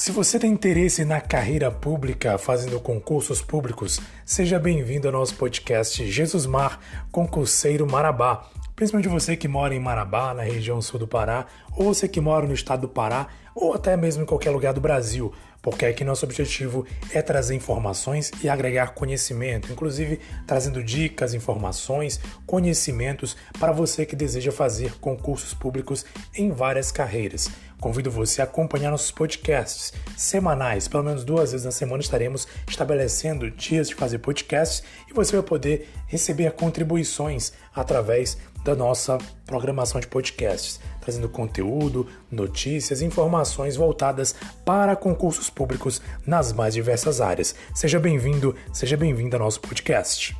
Se você tem interesse na carreira pública, fazendo concursos públicos, seja bem-vindo ao nosso podcast Jesus Mar, concurseiro Marabá. Principalmente você que mora em Marabá, na região sul do Pará, ou você que mora no estado do Pará, ou até mesmo em qualquer lugar do Brasil, porque aqui nosso objetivo é trazer informações e agregar conhecimento, inclusive trazendo dicas, informações, conhecimentos para você que deseja fazer concursos públicos em várias carreiras. Convido você a acompanhar nossos podcasts semanais, pelo menos duas vezes na semana estaremos estabelecendo dias de fazer podcasts e você vai poder receber contribuições através da nossa programação de podcasts, trazendo conteúdo, notícias, informações voltadas para concursos públicos nas mais diversas áreas. Seja bem-vindo, seja bem-vinda ao nosso podcast.